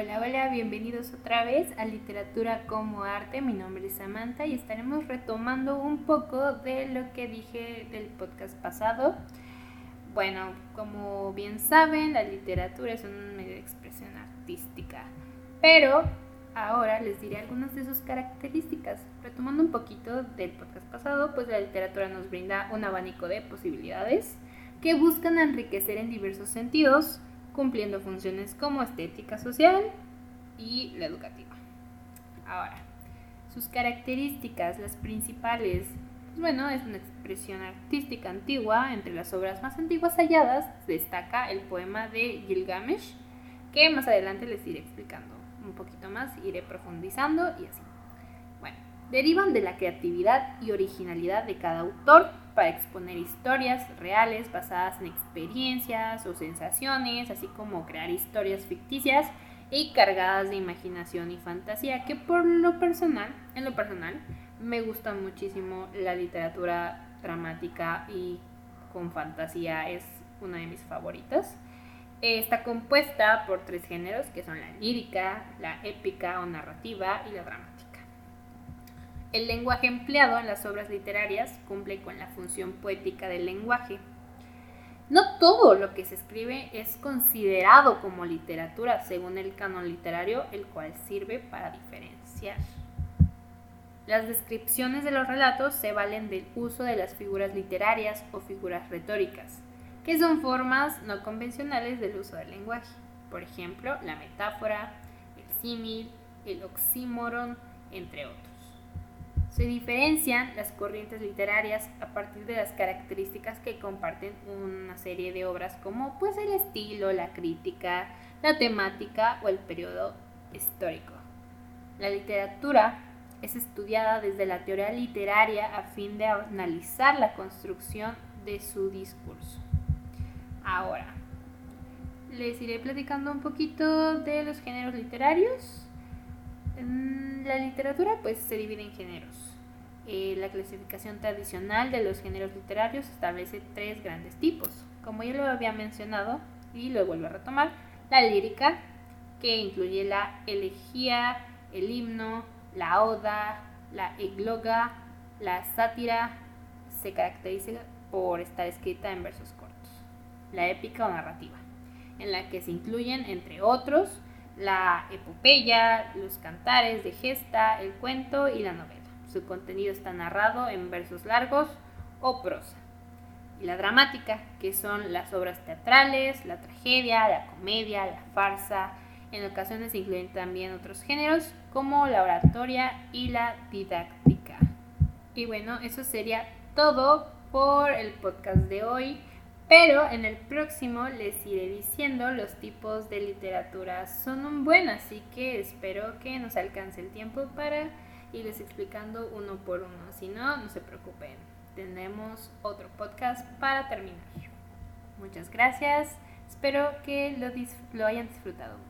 Hola, hola, bienvenidos otra vez a Literatura como Arte. Mi nombre es Samantha y estaremos retomando un poco de lo que dije del podcast pasado. Bueno, como bien saben, la literatura es un medio de expresión artística, pero ahora les diré algunas de sus características. Retomando un poquito del podcast pasado, pues la literatura nos brinda un abanico de posibilidades que buscan enriquecer en diversos sentidos, cumpliendo funciones como estética social y la educativa. Ahora, sus características, las principales, pues bueno, es una expresión artística antigua. Entre las obras más antiguas halladas destaca el poema de Gilgamesh, que más adelante les iré explicando un poquito más, iré profundizando y así. Bueno, derivan de la creatividad y originalidad de cada autor para exponer historias reales basadas en experiencias o sensaciones, así como crear historias ficticias y cargadas de imaginación y fantasía, que por lo personal, en lo personal, me gusta muchísimo la literatura dramática y con fantasía es una de mis favoritas. Está compuesta por tres géneros que son la lírica, la épica o narrativa y la dramática. El lenguaje empleado en las obras literarias cumple con la función poética del lenguaje. No todo lo que se escribe es considerado como literatura según el canon literario, el cual sirve para diferenciar. Las descripciones de los relatos se valen del uso de las figuras literarias o figuras retóricas, que son formas no convencionales del uso del lenguaje. Por ejemplo, la metáfora, el símil, el oxímoron, entre otros. Se diferencian las corrientes literarias a partir de las características que comparten una serie de obras como pues el estilo, la crítica, la temática o el periodo histórico. La literatura es estudiada desde la teoría literaria a fin de analizar la construcción de su discurso. Ahora, les iré platicando un poquito de los géneros literarios. La literatura pues se divide en géneros. Eh, la clasificación tradicional de los géneros literarios establece tres grandes tipos. Como ya lo había mencionado y lo vuelvo a retomar, la lírica, que incluye la elegía, el himno, la oda, la egloga, la sátira, se caracteriza por estar escrita en versos cortos. La épica o narrativa, en la que se incluyen, entre otros, la epopeya, los cantares de gesta, el cuento y la novela. Su contenido está narrado en versos largos o prosa. Y la dramática, que son las obras teatrales, la tragedia, la comedia, la farsa. En ocasiones incluyen también otros géneros como la oratoria y la didáctica. Y bueno, eso sería todo por el podcast de hoy. Pero en el próximo les iré diciendo los tipos de literatura son un buen, así que espero que nos alcance el tiempo para irles explicando uno por uno. Si no, no se preocupen, tenemos otro podcast para terminar. Muchas gracias, espero que lo, lo hayan disfrutado.